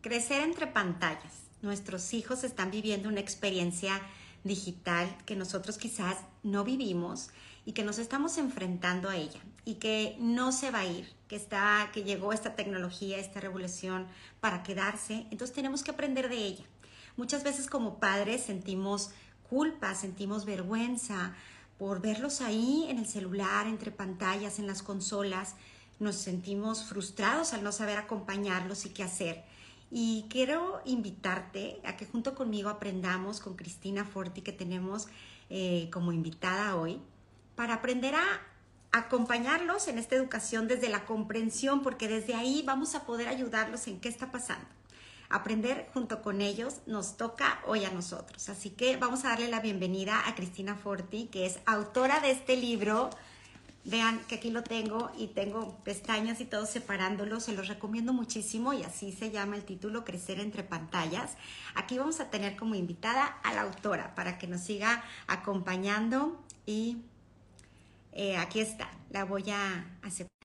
crecer entre pantallas. Nuestros hijos están viviendo una experiencia digital que nosotros quizás no vivimos y que nos estamos enfrentando a ella y que no se va a ir, que está que llegó esta tecnología, esta revolución para quedarse, entonces tenemos que aprender de ella. Muchas veces como padres sentimos culpa, sentimos vergüenza por verlos ahí en el celular, entre pantallas, en las consolas, nos sentimos frustrados al no saber acompañarlos y qué hacer. Y quiero invitarte a que junto conmigo aprendamos con Cristina Forti, que tenemos eh, como invitada hoy, para aprender a acompañarlos en esta educación desde la comprensión, porque desde ahí vamos a poder ayudarlos en qué está pasando. Aprender junto con ellos nos toca hoy a nosotros. Así que vamos a darle la bienvenida a Cristina Forti, que es autora de este libro, Vean que aquí lo tengo y tengo pestañas y todo separándolo. Se los recomiendo muchísimo y así se llama el título Crecer entre pantallas. Aquí vamos a tener como invitada a la autora para que nos siga acompañando y eh, aquí está. La voy a aceptar.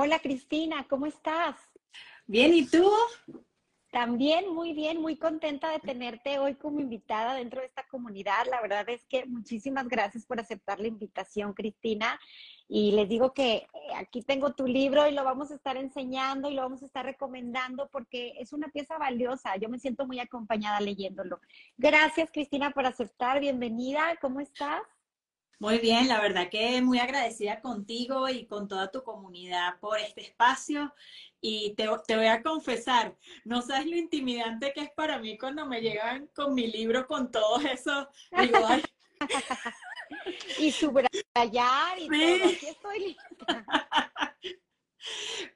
Hola Cristina, ¿cómo estás? Bien, ¿y tú? También muy bien, muy contenta de tenerte hoy como invitada dentro de esta comunidad. La verdad es que muchísimas gracias por aceptar la invitación, Cristina. Y les digo que eh, aquí tengo tu libro y lo vamos a estar enseñando y lo vamos a estar recomendando porque es una pieza valiosa. Yo me siento muy acompañada leyéndolo. Gracias, Cristina, por aceptar. Bienvenida. ¿Cómo estás? Muy bien, la verdad que muy agradecida contigo y con toda tu comunidad por este espacio. Y te, voy a confesar, no sabes lo intimidante que es para mí cuando me llegan con mi libro con todos esos. Digo, y subrayar y todo. Aquí estoy lista.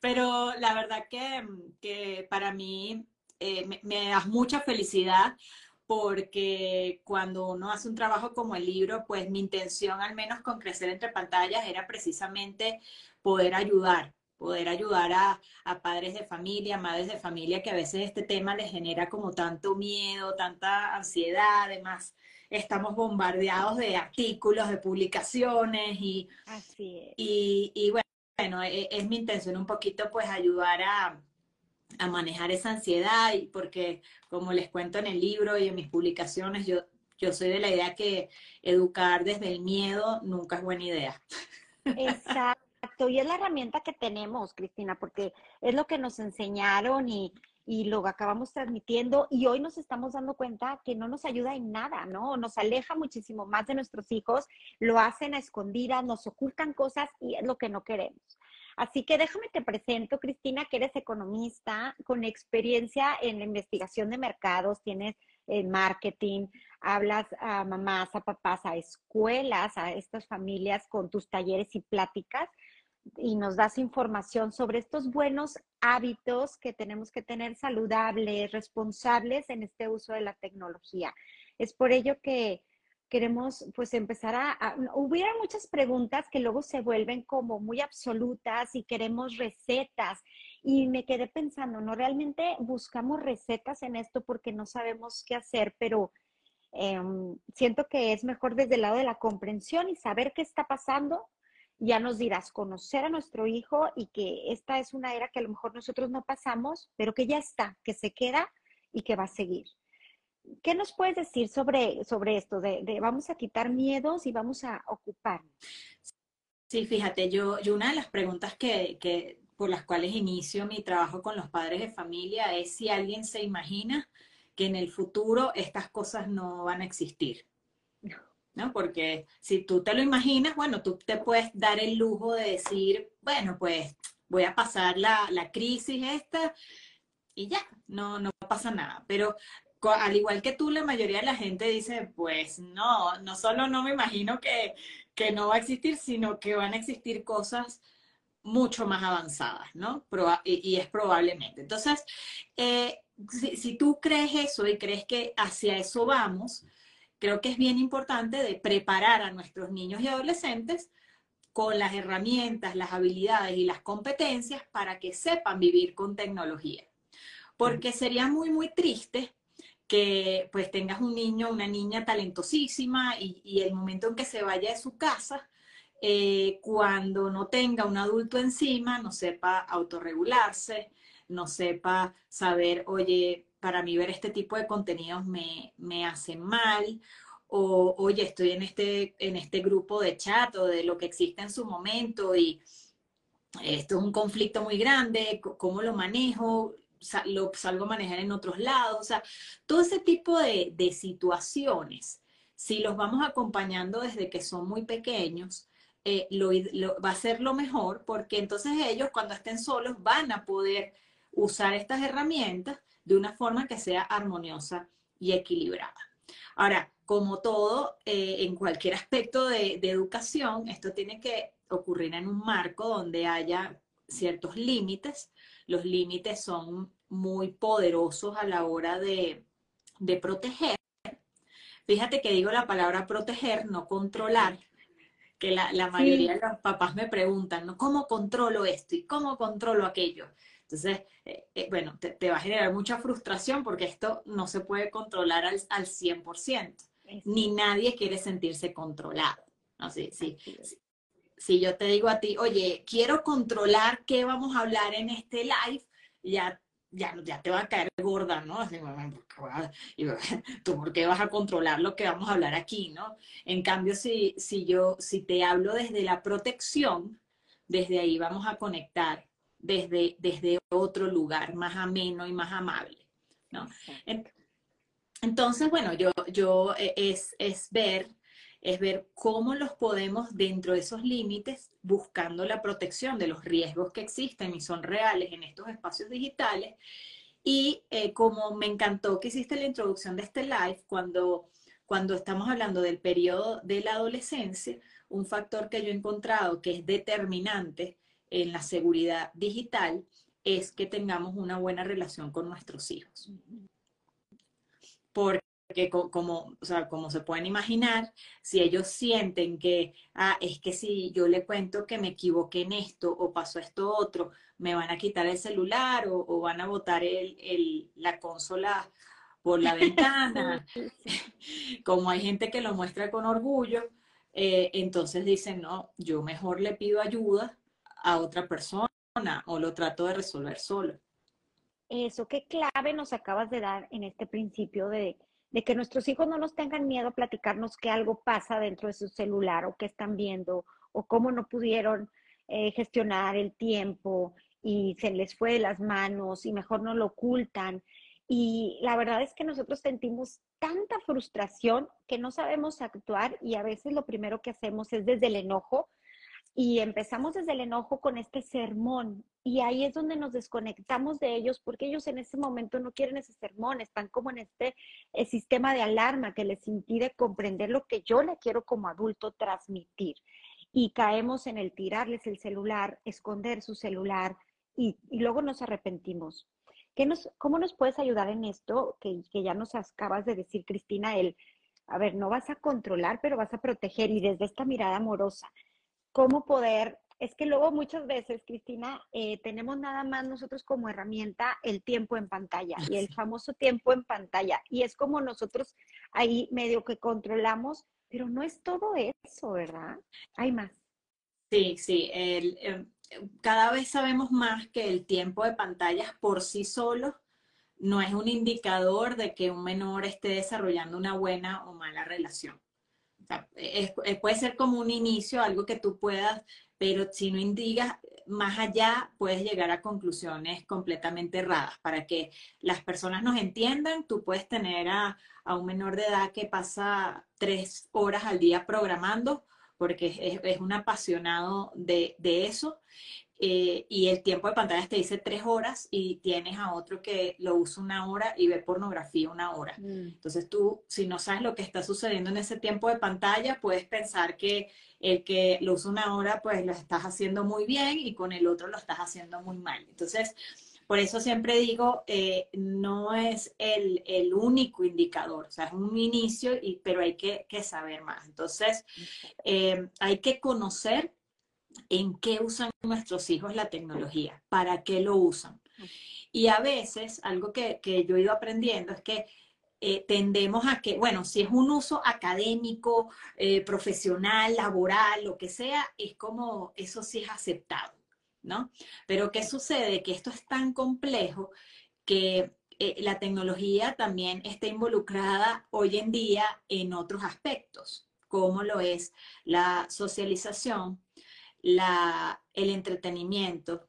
Pero la verdad que, para mí eh, me, me da mucha felicidad porque cuando uno hace un trabajo como el libro, pues mi intención, al menos con Crecer entre pantallas, era precisamente poder ayudar, poder ayudar a, padres de familia, madres de familia, que a veces este tema les genera como tanto miedo, tanta ansiedad, además estamos bombardeados de artículos, de publicaciones y, y, bueno, e, es mi intención un poquito pues ayudar a a manejar esa ansiedad y porque como les cuento en el libro y en mis publicaciones, yo, yo soy de la idea que educar desde el miedo nunca es buena idea. Exacto, y es la herramienta que tenemos, Cristina, porque es lo que nos enseñaron y, y lo acabamos transmitiendo y hoy nos estamos dando cuenta que no nos ayuda en nada, ¿no? Nos aleja muchísimo más de nuestros hijos, lo hacen a escondidas, nos ocultan cosas y es lo que no queremos. Así que déjame te presento, Cristina, que eres economista con experiencia en la investigación de mercados, tienes el marketing, hablas a mamás, a papás, a escuelas, a estas familias con tus talleres y pláticas y nos das información sobre estos buenos hábitos que tenemos que tener saludables, responsables en este uso de la tecnología. Es por ello que queremos pues empezar a, hubiera muchas preguntas que luego se vuelven como muy absolutas y queremos recetas y me quedé pensando, no realmente buscamos recetas en esto porque no sabemos qué hacer, pero em, siento que es mejor desde el lado de la comprensión y saber qué está pasando. Ya nos dirás, conocer a nuestro hijo y que esta es una era que a lo mejor nosotros no pasamos, pero que ya está, que se queda y que va a seguir. ¿Qué nos puedes decir sobre, sobre esto? De, vamos a quitar miedos y vamos a ocuparnos. Sí, fíjate, yo, yo una de las preguntas que, que, por las cuales inicio mi trabajo con los padres de familia es si alguien se imagina que en el futuro estas cosas no van a existir. ¿no? Porque si tú te lo imaginas, bueno, tú te puedes dar el lujo de decir, bueno, pues voy a pasar la, la crisis esta y ya, no, no pasa nada. Pero al igual que tú, la mayoría de la gente dice, pues no, no solo no me imagino que, no va a existir, sino que van a existir cosas mucho más avanzadas, ¿no? y, es probablemente. Entonces, eh, si, si, tú crees eso y crees que hacia eso vamos, creo que es bien importante de preparar a nuestros niños y adolescentes con las herramientas, las habilidades y las competencias para que sepan vivir con tecnología. porque sería muy, muy triste que pues tengas un niño, una niña talentosísima y, el momento en que se vaya de su casa, eh, cuando no tenga un adulto encima, no sepa autorregularse, no sepa saber, oye, para mí ver este tipo de contenidos me, me mal, o oye, estoy en este, en este grupo de chat o de lo que existe en su momento y esto es un conflicto muy grande, ¿cómo lo manejo? Lo salgo a manejar en otros lados, o sea, todo ese tipo de, situaciones, si los vamos acompañando desde que son muy pequeños, eh, lo, va a ser lo mejor porque entonces ellos cuando estén solos van a poder usar estas herramientas de una forma que sea armoniosa y equilibrada. Ahora, como todo, eh, en cualquier aspecto de, de educación, esto tiene que ocurrir en un marco donde haya ciertos límites. Los límites son muy poderosos a la hora de, proteger. Fíjate que digo la palabra proteger, no controlar, que la, mayoría de los papás me preguntan, ¿no? ¿Cómo controlo esto y cómo controlo aquello? Entonces, eh, eh, bueno, te, va a generar mucha frustración porque esto no se puede controlar al, al 100%, ni nadie quiere sentirse controlado. ¿no? Sí, sí, si yo te digo a ti, oye, quiero controlar qué vamos a hablar en este live, ya, ya, ya te va a caer gorda, ¿no? Así, ¿tú por qué vas a controlar lo que vamos a hablar aquí, ¿no? En cambio, si, si yo, si te hablo desde la protección, desde ahí vamos a conectar desde, desde otro lugar más ameno y más amable, ¿no? Entonces, bueno, yo, yo eh, es, es ver es ver cómo los podemos dentro de esos límites, buscando la protección de los riesgos que existen y son reales en estos espacios digitales. Y eh, como me encantó que hiciste la introducción de este live, cuando, cuando estamos hablando del periodo de la adolescencia, un factor que yo he encontrado que es determinante en la seguridad digital es que tengamos una buena relación con nuestros hijos. Porque que como, o sea, como se pueden imaginar, si ellos sienten que, ah, es que si yo le cuento que me equivoqué en esto o pasó esto otro, me van a quitar el celular o, van a botar el, la consola por la ventana, como hay gente que lo muestra con orgullo, eh, entonces dicen, no, yo mejor le pido ayuda a otra persona o lo trato de resolver solo. Eso, qué clave nos acabas de dar en este principio de de que nuestros hijos no nos tengan miedo a platicarnos que algo pasa dentro de su celular o que están viendo o cómo no pudieron eh, gestionar el tiempo y se les fue de las manos y mejor no lo ocultan. Y la verdad es que nosotros sentimos tanta frustración que no sabemos actuar y a veces lo primero que hacemos es desde el enojo y empezamos desde el enojo con este sermón y ahí es donde nos desconectamos de ellos porque ellos en ese momento no quieren ese sermón, están como en este eh, sistema de alarma que les impide comprender lo que yo le quiero como adulto transmitir. Y caemos en el tirarles el celular, esconder su celular y, luego nos arrepentimos. ¿Qué nos, ¿Cómo nos puedes ayudar en esto que, que ya nos acabas de decir, Cristina? El, a ver, no vas a controlar, pero vas a proteger y desde esta mirada amorosa cómo poder, es que luego muchas veces, Cristina, eh, tenemos nada más nosotros como herramienta el tiempo en pantalla y el famoso tiempo en pantalla. Y es como nosotros ahí medio que controlamos, pero no es todo eso, ¿verdad? Hay más. Sí, sí. Em, cada vez sabemos más que el tiempo de pantallas por sí solo no es un indicador de que un menor esté desarrollando una buena o mala relación puede ser como un inicio, algo que tú puedas, pero si no indicas más allá, puedes llegar a conclusiones completamente erradas. Para que las personas nos entiendan, tú puedes tener a, un menor de edad que pasa tres horas al día programando, porque es, un apasionado de, de eso, eh, y el tiempo de pantalla te dice tres horas y tienes a otro que lo usa una hora y ve pornografía una hora. Mm. Entonces tú, si no sabes lo que está sucediendo en ese tiempo de pantalla, puedes pensar que el que lo usa una hora, pues lo estás haciendo muy bien y con el otro lo estás haciendo muy mal. Entonces, por eso siempre digo, eh, no es el, el, único indicador, o sea, es un inicio, y, pero hay que, que saber más. Entonces, eh, hay que conocer en qué usan nuestros hijos la tecnología, para qué lo usan. Y a veces, algo que, que yo he ido aprendiendo es que eh, tendemos a que, bueno, si es un uso académico, eh, profesional, laboral, lo que sea, es como, eso sí es aceptado, ¿no? Pero ¿qué sucede? Que esto es tan complejo que eh, la tecnología también está involucrada hoy en día en otros aspectos, como lo es la socialización, la, el entretenimiento,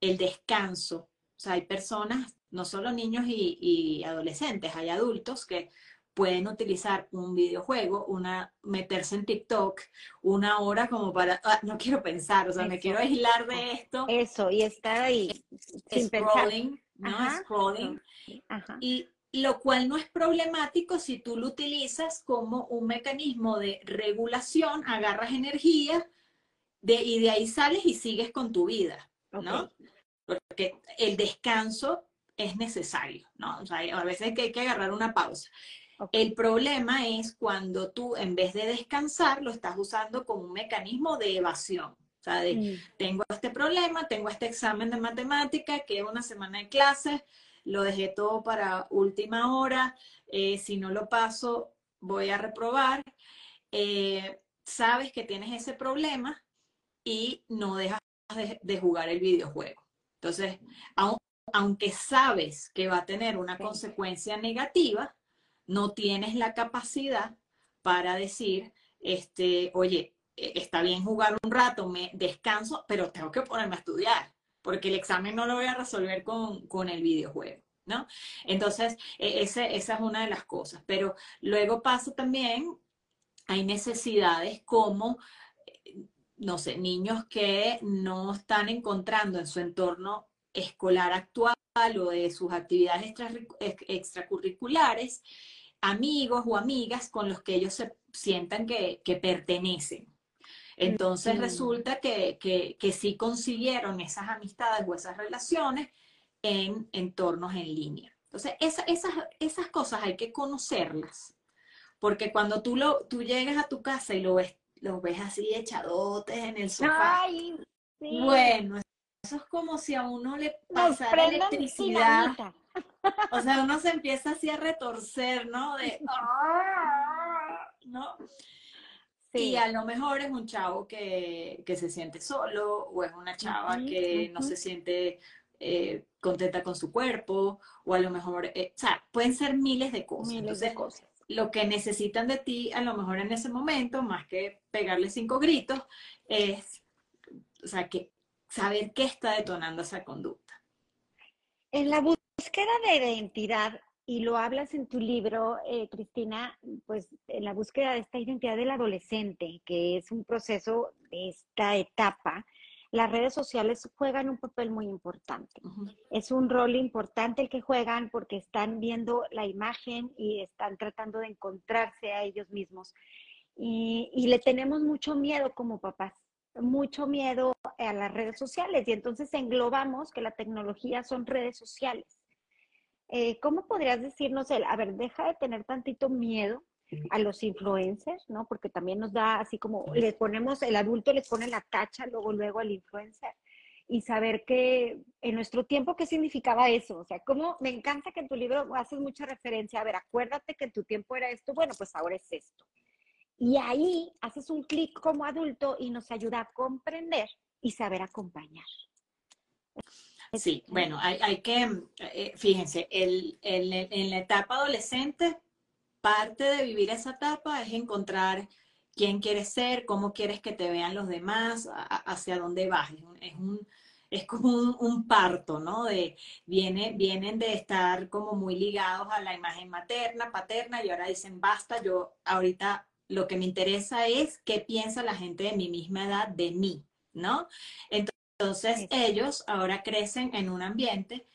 el descanso. O sea, hay personas no solo niños y, adolescentes, hay adultos que pueden utilizar un videojuego, una, meterse en TikTok una hora como para, ah, no quiero pensar, o sea, me quiero aislar de esto. Eso, y estar ahí sin scrolling, ¿no? scrolling. Y lo cual no es problemático si tú lo utilizas como un mecanismo de regulación, agarras energía de, y de ahí sales y sigues con tu vida, ¿no? Porque el descanso es necesario, ¿no? O sea, a veces hay que, agarrar una pausa. El problema es cuando tú, en vez de descansar, lo estás usando como un mecanismo de evasión. O sea, de, mm. tengo este problema, tengo este examen de matemática, que es una semana de clases, lo dejé todo para última hora, eh, si no lo paso, voy a reprobar. Eh, sabes que tienes ese problema y no dejas de, de jugar el videojuego. Entonces, aunque sabes que va a tener una consecuencia negativa, no tienes la capacidad para decir, este, oye, e, está bien jugar un rato, me descanso, pero tengo que ponerme a estudiar, porque el examen no lo voy a resolver con, el videojuego, ¿no? Entonces, e, esa es una de las cosas. Pero luego pasa también, hay necesidades como, no sé, niños que no están encontrando en su entorno escolar actual o de sus actividades extracurriculares, amigos o amigas con los que ellos se sientan que, pertenecen. Entonces resulta que, que, sí consiguieron esas amistades o esas relaciones en entornos en línea. Entonces, esas, esas cosas hay que conocerlas, porque cuando tú, lo, tú llegas a tu casa y lo ves, lo ves así echadotes en el sofá, bueno, eso es como si a uno le pasara electricidad. O sea, uno se empieza así a retorcer, ¿no? De, ¡ah! ¿no? Y a lo mejor es un chavo que, se siente solo o es una chava que no se siente eh, contenta con su cuerpo o a lo mejor, eh, o sea, pueden ser miles de cosas. Miles de cosas. Lo que necesitan de ti a lo mejor en ese momento, más que pegarle cinco gritos, es, o sea, que saber qué está detonando esa conducta. En la búsqueda de identidad, y lo hablas en tu libro, eh, Cristina, pues en la búsqueda de esta identidad del adolescente, que es un proceso de esta etapa, las redes sociales juegan un papel muy importante. Es un rol importante el que juegan porque están viendo la imagen y están tratando de encontrarse a ellos mismos. y le tenemos mucho miedo como papás mucho miedo a las redes sociales y entonces englobamos que la tecnología son redes sociales. Eh, ¿Cómo podrías decirnos, el, a ver, deja de tener tantito miedo a los influencers, ¿no? Porque también nos da así como, le ponemos, el adulto les pone la tacha luego, luego al influencer y saber que en nuestro tiempo, ¿qué significaba eso? O sea, como me encanta que en tu libro haces mucha referencia, a ver, acuérdate que en tu tiempo era esto, bueno, pues ahora es esto. Y ahí haces un clic como adulto y nos ayuda a comprender y saber acompañar. Sí, bueno, hay, que, eh, fíjense, el, en la etapa adolescente, parte de vivir esa etapa es encontrar quién quieres ser, cómo quieres que te vean los demás, hacia dónde vas. Es, un, es como un, parto, ¿no? De, viene, vienen de estar como muy ligados a la imagen materna, paterna, y ahora dicen, basta, yo ahorita lo que me interesa es qué piensa la gente de mi misma edad de mí, ¿no? Entonces ellos ahora crecen en un ambiente,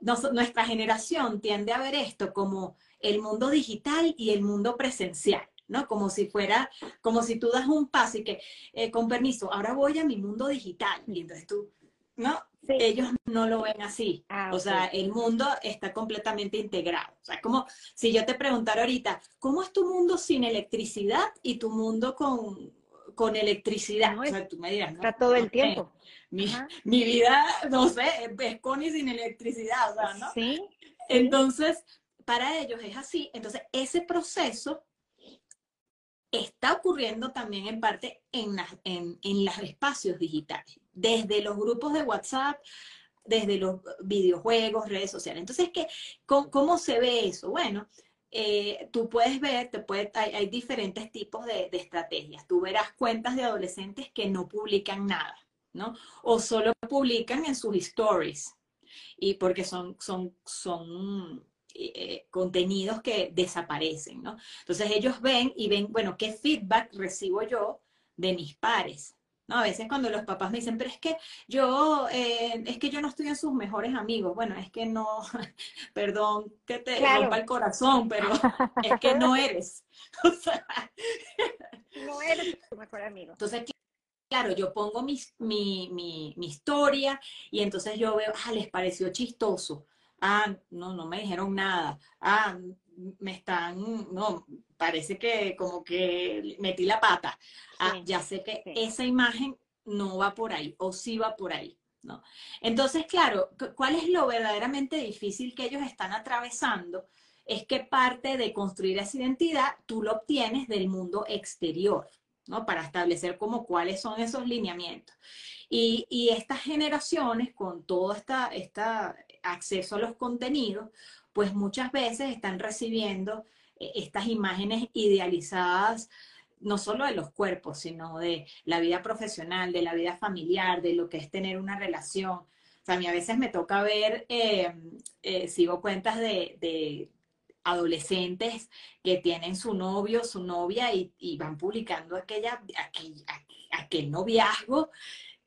nuestra generación tiende a ver esto como el mundo digital y el mundo presencial. ¿no? Como si fuera, como si tú das un paso y que, eh, con permiso, ahora voy a mi mundo digital. Y entonces tú, ¿no? Ellos no lo ven así. Ah, o sea, el mundo está completamente integrado. O sea, como si yo te preguntara ahorita, ¿cómo es tu mundo sin electricidad y tu mundo con, con electricidad. o sea, tú me dirás, está todo el tiempo. Mi, mi, vida, no sé, es Connie sin electricidad, o sea, ¿no? Sí. Entonces, para ellos es así. Entonces, ese proceso está ocurriendo también en parte en, en, en los espacios digitales, desde los grupos de WhatsApp, desde los videojuegos, redes sociales. Entonces, ¿qué, cómo, se ve eso? Bueno, eh, tú puedes ver, te puede, hay, diferentes tipos de, de, estrategias. Tú verás cuentas de adolescentes que no publican nada, ¿no? O solo publican en sus stories. Y porque son, son, son eh, contenidos que desaparecen, ¿no? Entonces ellos ven y ven, bueno, ¿qué feedback recibo yo de mis pares? ¿No? A veces cuando los papás me dicen, pero es que yo, eh, es que yo no estoy en sus mejores amigos. Bueno, es que no, perdón que te rompa el corazón, pero es que no eres. no eres tu mejor amigo. Entonces, claro, yo pongo mi, mi, mi, mi, historia y entonces yo veo, ah, les pareció chistoso ah, no, no me dijeron nada, ah, me están, no, parece que como que metí la pata. Ah, ya sé que esa imagen no va por ahí o sí va por ahí, ¿no? Entonces, claro, ¿cuál es lo verdaderamente difícil que ellos están atravesando? Es que parte de construir esa identidad tú lo obtienes del mundo exterior, ¿no? Para establecer como cuáles son esos lineamientos. Y, y estas generaciones, con toda esta, esta acceso a los contenidos, pues muchas veces están recibiendo eh, estas imágenes idealizadas no solo de los cuerpos, sino de la vida profesional, de la vida familiar, de lo que es tener una relación. O sea, a mí a veces me toca ver, eh, eh, sigo cuentas de, adolescentes que tienen su novio, su novia y, van publicando aquella, aquel, aquel noviazgo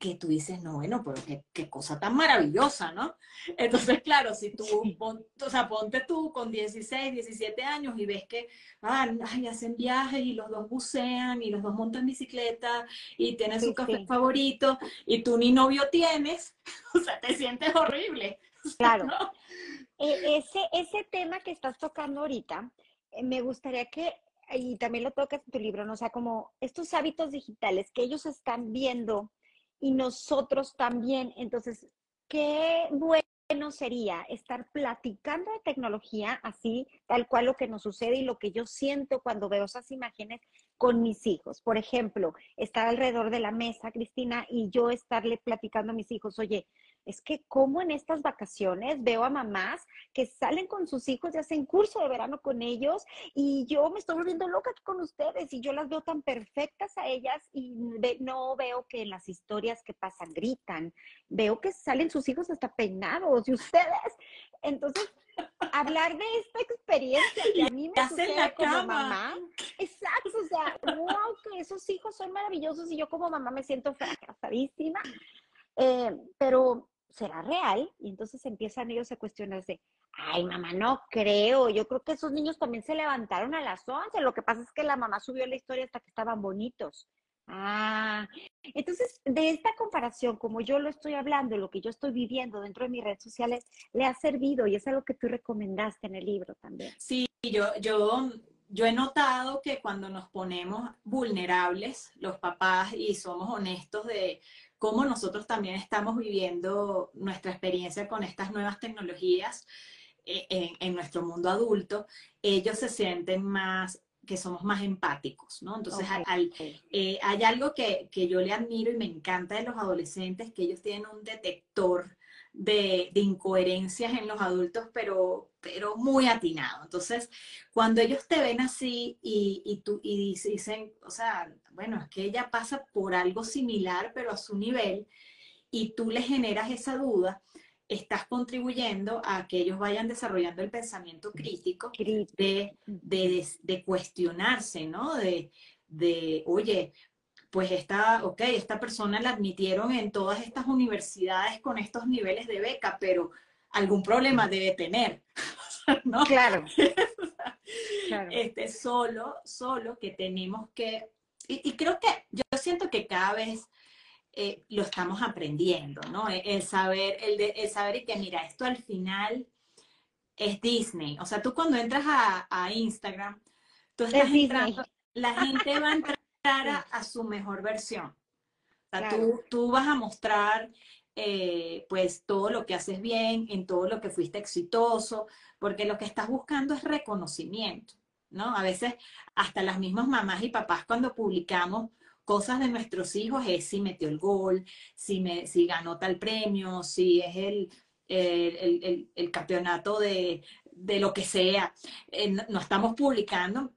que tú dices, no, bueno, pero qué, qué, cosa tan maravillosa, ¿no? Entonces, claro, si tú, o sea, ponte tú con 16, 17 años y ves que, ah, ay, hacen viajes y los dos bucean y los dos montan bicicleta y tienen su café favorito y tú ni novio tienes, o sea, te sientes horrible. Claro. E, ese, ese tema que estás tocando ahorita, eh, me gustaría que y también lo tocas en tu libro, ¿no? O sea, como estos hábitos digitales que ellos están viendo y nosotros también. Entonces, qué bueno sería estar platicando de tecnología así, tal cual lo que nos sucede y lo que yo siento cuando veo esas imágenes con mis hijos. Por ejemplo, estar alrededor de la mesa, Cristina, y yo estarle platicando a mis hijos, oye, es que como en estas vacaciones veo a mamás que salen con sus hijos y hacen curso de verano con ellos y yo me estoy volviendo loca con ustedes y yo las veo tan perfectas a ellas y no veo que en las historias que pasan gritan, veo que salen sus hijos hasta peinados y ustedes. Entonces, hablar de esta experiencia que a mí me sucede como mamá. Exacto, o sea, wow, que esos hijos son maravillosos y yo como mamá me siento fracasadísima. Eh, pero ¿será real? Y entonces empiezan ellos a cuestionarse, ay mamá, no creo, yo creo que esos niños también se levantaron a las 11, lo que pasa es que la mamá subió la historia hasta que estaban bonitos. Ah, entonces de esta comparación, como yo lo estoy hablando, lo que yo estoy viviendo dentro de mis redes sociales, le ha servido y es algo que tú recomendaste en el libro también. Sí, yo, yo, yo he notado que cuando nos ponemos vulnerables, los papás, y somos honestos de cómo nosotros también estamos viviendo nuestra experiencia con estas nuevas tecnologías eh, en, nuestro mundo adulto, ellos se sienten más que somos más empáticos, ¿no? Entonces, eh, hay algo que, que, yo le admiro y me encanta de los adolescentes, que ellos tienen un detector de, incoherencias en los adultos, pero, pero muy atinado. Entonces, cuando ellos te ven así y, y, tú, y dicen, o sea, bueno, es que ella pasa por algo similar, pero a su nivel, y tú le generas esa duda, estás contribuyendo a que ellos vayan desarrollando el pensamiento crítico de, de, de cuestionarse, ¿no? De, de, oye, pues esta, ok, esta persona la admitieron en todas estas universidades con estos niveles de beca, pero algún problema debe tener, ¿no? Claro. Este, solo, solo que tenemos que, y, creo que yo siento que cada vez eh, lo estamos aprendiendo, ¿no? El, saber, el, de, el saber y que mira, esto al final es Disney. O sea, tú cuando entras a, Instagram, tú estás entrando, la gente va a a, su mejor versión. O sea, tú, tú vas a mostrar eh, pues todo lo que haces bien, en todo lo que fuiste exitoso, porque lo que estás buscando es reconocimiento, ¿no? A veces hasta las mismas mamás y papás cuando publicamos cosas de nuestros hijos es si metió el gol, si, me, si ganó tal premio, si es el, el, el, campeonato de, de, lo que sea. Eh, no, estamos publicando.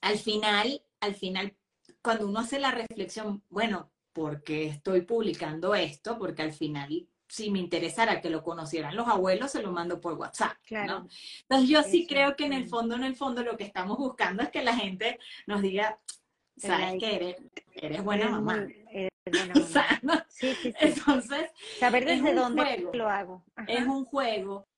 Al final, al final, cuando uno hace la reflexión, bueno, ¿por qué estoy publicando esto? Porque al final si me interesara que lo conocieran los abuelos, se lo mando por WhatsApp. Claro. Entonces yo sí creo que en el fondo, en el fondo, lo que estamos buscando es que la gente nos diga, sabes que eres, buena mamá. sí, sí, sí. Entonces, saber desde dónde lo hago. Es un juego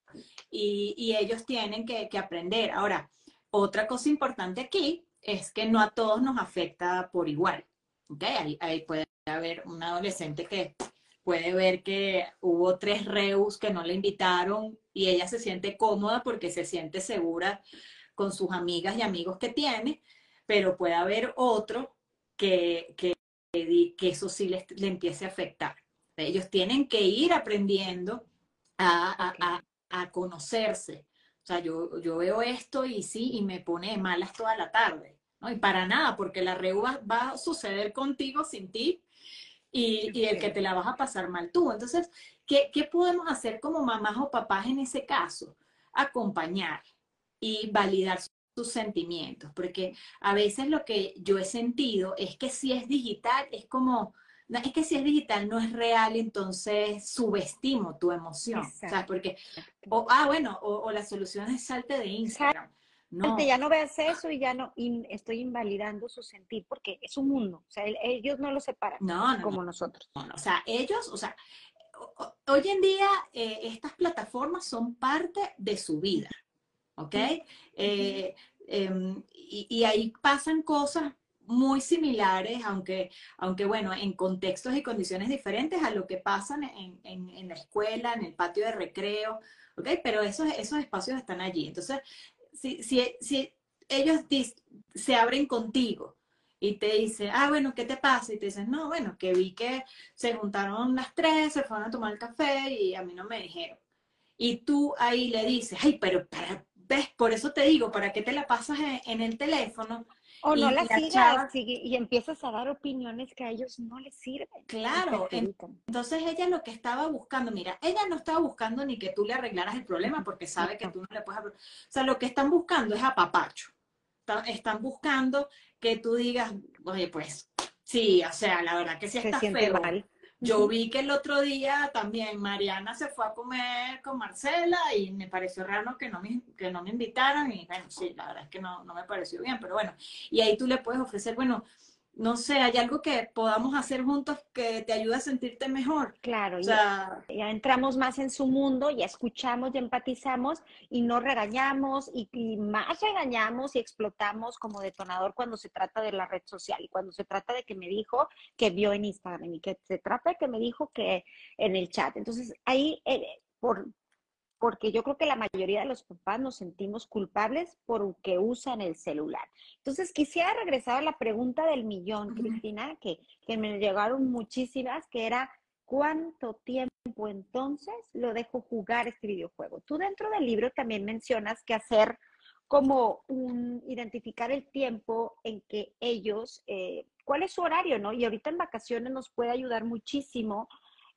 y, y ellos tienen que, que, aprender. Ahora, otra cosa importante aquí es que no a todos nos afecta por igual. ¿okay? Ahí, puede haber un adolescente que puede ver que hubo tres reus que no le invitaron y ella se siente cómoda porque se siente segura con sus amigas y amigos que tiene, pero puede haber otro que, que, que eso sí le, le, empiece a afectar. Ellos tienen que ir aprendiendo a, a, a, conocerse. O sea, yo, yo veo esto y sí, y me pone malas toda la tarde. ¿No? Y para nada, porque la reu va, va a suceder contigo sin ti y, y, el que te la vas a pasar mal tú. Entonces, ¿qué, ¿qué podemos hacer como mamás o papás en ese caso? Acompañar y validar tus sentimientos, porque a veces lo que yo he sentido es que si es digital, es como, es que si es digital no es real, entonces subestimo tu emoción, ¿sabes? Porque, o, ah, bueno, o, la solución es salte de Instagram. No. Ya no veas eso y ya no, y estoy invalidando su sentir, porque es un mundo, o sea, ellos no lo separan como nosotros. o sea, ellos, o sea, hoy en día eh, estas plataformas son parte de su vida. ¿ok? Eh, em, y, ahí pasan cosas muy similares, aunque, aunque bueno, en contextos y condiciones diferentes a lo que pasan en, en, la escuela, en el patio de recreo, ¿ok? Pero esos, esos espacios están allí. Entonces, si, si, si ellos se abren contigo y te dicen, ah, bueno, ¿qué te pasa? Y te dicen, no, bueno, que vi que se juntaron las tres, se fueron a tomar el café y a mí no me dijeron. Y tú ahí le dices, ay, pero para, ¿Ves? Por eso te digo, ¿para qué te la pasas en, el teléfono? O no la, sigas y empiezas a dar opiniones que a ellos no les sirven. Claro, entonces ella lo que estaba buscando, mira, ella no estaba buscando ni que tú le arreglaras el problema porque sabe que tú no le puedes... O sea, lo que están buscando es apapacho. Están buscando que tú digas, oye, pues, sí, o sea, la verdad que sí está feo. Mal. Yo vi que el otro día también Mariana se fue a comer con Marcela y me pareció raro que no me, que no me invitaran y bueno, sí, la verdad es que no, no me pareció bien, pero bueno, y ahí tú le puedes ofrecer, bueno, no sé, hay algo que podamos hacer juntos que te ayude a sentirte mejor. Claro, ya, entramos más en su mundo, ya escuchamos y empatizamos y no regañamos y, y, más regañamos y explotamos como detonador cuando se trata de la red social y cuando se trata de que me dijo que vio en Instagram y que se trata de que me dijo que en el chat. Entonces ahí, eh, por, porque yo creo que la mayoría de los papás nos sentimos culpables por que usan el celular. Entonces, quisiera regresar a la pregunta del millón, Cristina, que, que me llegaron muchísimas, que era, ¿cuánto tiempo entonces lo dejo jugar este videojuego? Tú dentro del libro también mencionas que hacer como un, identificar el tiempo en que ellos, eh, cuál es su horario, ¿no? Y ahorita en vacaciones nos puede ayudar muchísimo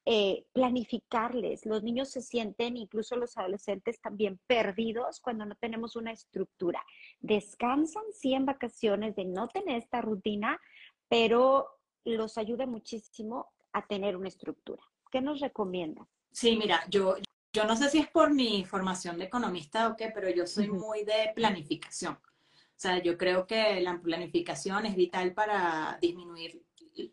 eh, planificarles. Los niños se sienten, incluso los adolescentes, también perdidos cuando no tenemos una estructura. Descansan, sí, en vacaciones de no tener esta rutina, pero los ayuda muchísimo a tener una estructura. ¿Qué nos recomiendas? Sí, mira, yo, yo no sé si es por mi formación de economista o qué, pero yo soy muy de planificación. O sea, yo creo que la planificación es vital para disminuir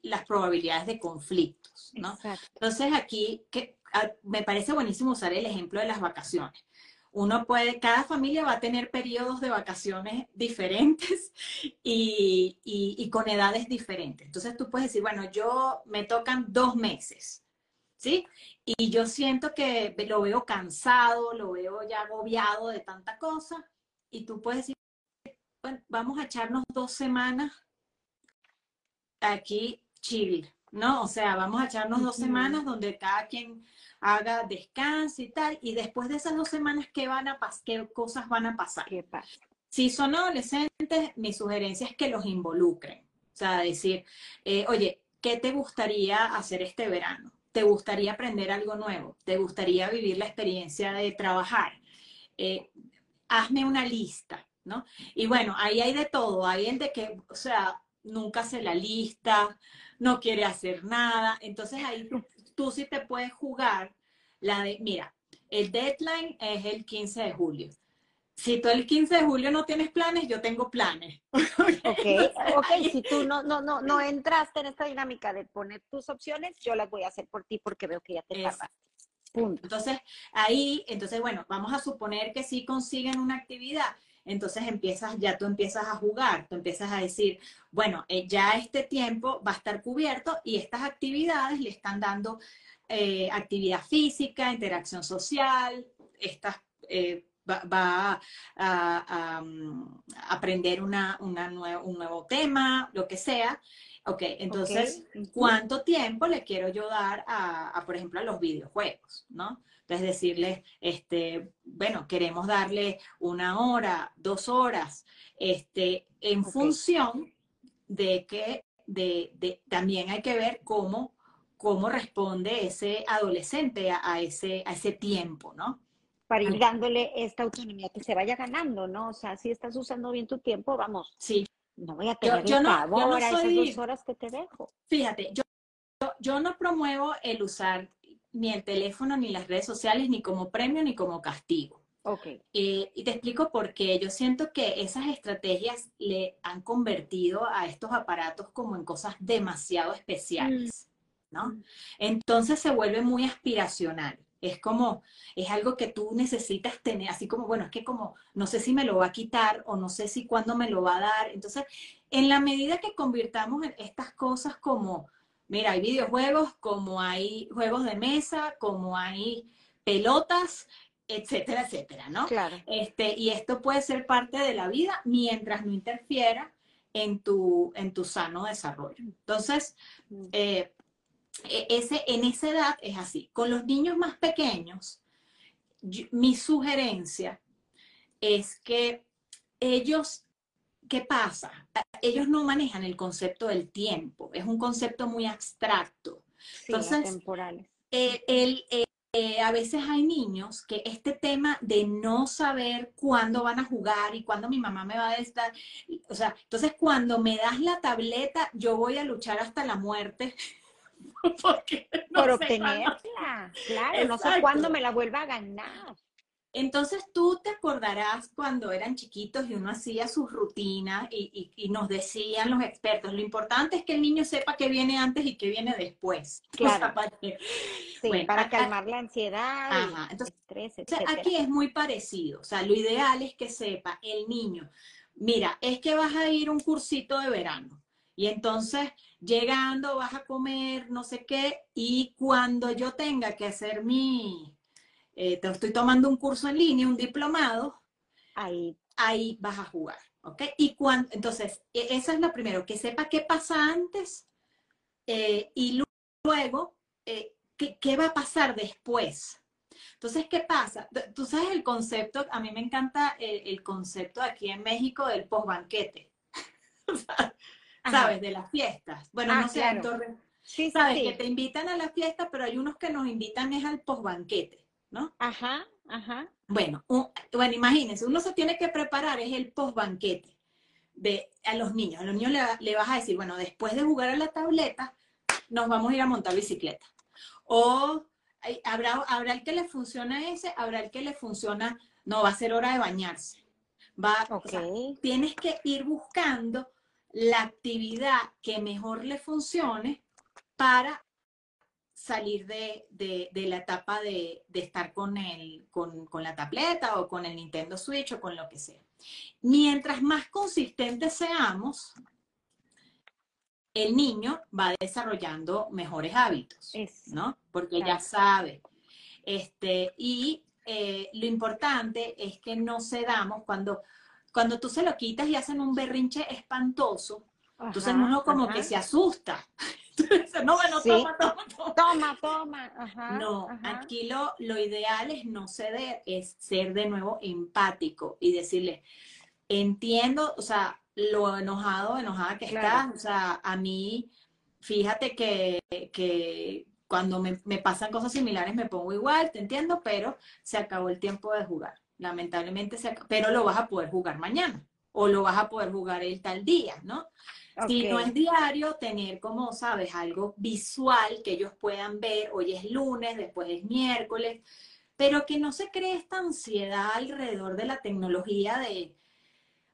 las probabilidades de conflictos, ¿no? Entonces aquí que, me parece buenísimo usar el ejemplo de las vacaciones. Uno puede, cada familia va a tener periodos de vacaciones diferentes y, y, con edades diferentes. Entonces tú puedes decir, bueno, yo me tocan dos meses, ¿sí? Y yo siento que lo veo cansado, lo veo ya agobiado de tanta cosa, y tú puedes decir, bueno, vamos a echarnos dos semanas aquí chill, ¿no? O sea, vamos a echarnos dos semanas donde cada quien haga descanso y tal, y después de esas dos semanas, ¿qué, van a qué cosas van a pasar? ¿Qué pasa? Si son adolescentes, mi sugerencia es que los involucren. O sea, decir, eh, oye, ¿qué te gustaría hacer este verano? ¿Te gustaría aprender algo nuevo? ¿Te gustaría vivir la experiencia de trabajar? Eh, hazme una lista, ¿no? Y bueno, ahí hay de todo. Hay gente que, o sea, nunca hace la lista, no quiere hacer nada. Entonces ahí tú sí te puedes jugar la de, mira, el deadline es el 15 de julio. Si tú el 15 de julio no tienes planes, yo tengo planes. Ok, ok, si tú no, no, no, no entraste en esta dinámica de poner tus opciones, yo las voy a hacer por ti porque veo que ya te tardaste. Entonces, ahí, entonces, bueno, vamos a suponer que sí consiguen una actividad. Entonces empiezas, ya tú empiezas a jugar, tú empiezas a decir, bueno, eh, ya este tiempo va a estar cubierto y estas actividades le están dando eh, actividad física, interacción social, estas, eh, va, a, mm, aprender una, un nuevo tema, lo que sea. Ok, entonces, ¿cuánto tiempo le quiero yo dar a, por ejemplo, a los videojuegos, ¿no? Entonces decirles, este, bueno, queremos darle una hora, dos horas, este, en función de que de, de, también hay que ver cómo, cómo responde ese adolescente a, ese, a ese tiempo, ¿no? Para ir dándole esta autonomía que se vaya ganando, ¿no? O sea, si estás usando bien tu tiempo, vamos. Sí, no voy a tener yo, no, esas dos horas que te dejo. Fíjate, yo, yo, no promuevo el usar ni el teléfono, ni las redes sociales, ni como premio, ni como castigo. Okay. Eh, y te explico por qué. Yo siento que esas estrategias le han convertido a estos aparatos como en cosas demasiado especiales, ¿no? Mm. Entonces se vuelve muy aspiracional. Es como, es algo que tú necesitas tener, así como, bueno, es que como, no sé si me lo va a quitar o no sé si cuándo me lo va a dar. Entonces, en la medida que convirtamos estas cosas como, mira, hay videojuegos, como hay juegos de mesa, como hay pelotas, etcétera, etcétera, ¿no? Claro. Este, y esto puede ser parte de la vida mientras no interfiera en tu, en tu sano desarrollo. Entonces, mm. eh, ese, en esa edad es así. Con los niños más pequeños, mi sugerencia es que ellos, ¿qué pasa? Ellos no manejan el concepto del tiempo, es un concepto muy abstracto. Entonces, el, eh, a veces hay niños que este tema de no saber cuándo van a jugar y cuándo mi mamá me va a estar, o sea, entonces cuando me das la tableta, yo voy a luchar hasta la muerte porque Por obtenerla, claro, no sé cuándo me la vuelva a ganar. Entonces tú te acordarás cuando eran chiquitos y uno hacía sus rutinas y, nos decían los expertos, lo importante es que el niño sepa qué viene antes y qué viene después. Claro. para, calmar la ansiedad, Entonces, el estrés, Aquí es muy parecido, o sea, lo ideal es que sepa el niño, mira, es que vas a ir a un cursito de verano y entonces llegando vas a comer, no sé qué, y cuando yo tenga que hacer mi, eh, estoy tomando un curso en línea, un diplomado, ahí, ahí vas a jugar, ¿ok? Y cuando, entonces, e, esa es lo primero, que sepa qué pasa antes eh, y luego eh, ¿qué, va a pasar después. Entonces, ¿qué pasa? Tú sabes el concepto, a mí me encanta el, concepto aquí en México del ¿sabes? De las fiestas. Bueno, ah, no sé, sí, sabes que te invitan a la fiesta, pero hay unos que nos invitan es al postbanquete, ¿no? Ajá, ajá. Bueno, bueno, imagínense, uno se tiene que preparar, es el postbanquete de a los niños. A los niños le, vas a decir, bueno, después de jugar a la tableta, nos vamos a ir a montar bicicleta. O habrá, habrá el que le funciona ese, habrá el que le funciona, no, va a ser hora de bañarse. Va, tienes que ir buscando la actividad que mejor le funcione para salir de, la etapa de, estar con, el, con, la tableta o con el Nintendo Switch o con lo que sea. Mientras más consistentes seamos, el niño va desarrollando mejores hábitos, ¿no? Porque ya sabe. Este, y eh, lo importante es que no cedamos cuando cuando tú se lo quitas y hacen un berrinche espantoso, Entonces uno como que se asusta. Entonces, no, bueno, toma, toma, toma. Toma, toma. Ajá, no, aquí lo, lo ideal es no ceder, es ser de nuevo empático y decirle, entiendo, o sea, lo enojado, enojada que estás, o sea, a mí, fíjate que, que cuando me, me, pasan cosas similares me pongo igual, te entiendo, pero se acabó el tiempo de jugar. Lamentablemente se pero lo vas a poder jugar mañana o lo vas a poder jugar el tal día, ¿no? Si no es diario, tener como, sabes, algo visual que ellos puedan ver, hoy es lunes, después es miércoles, pero que no se cree esta ansiedad alrededor de la tecnología de,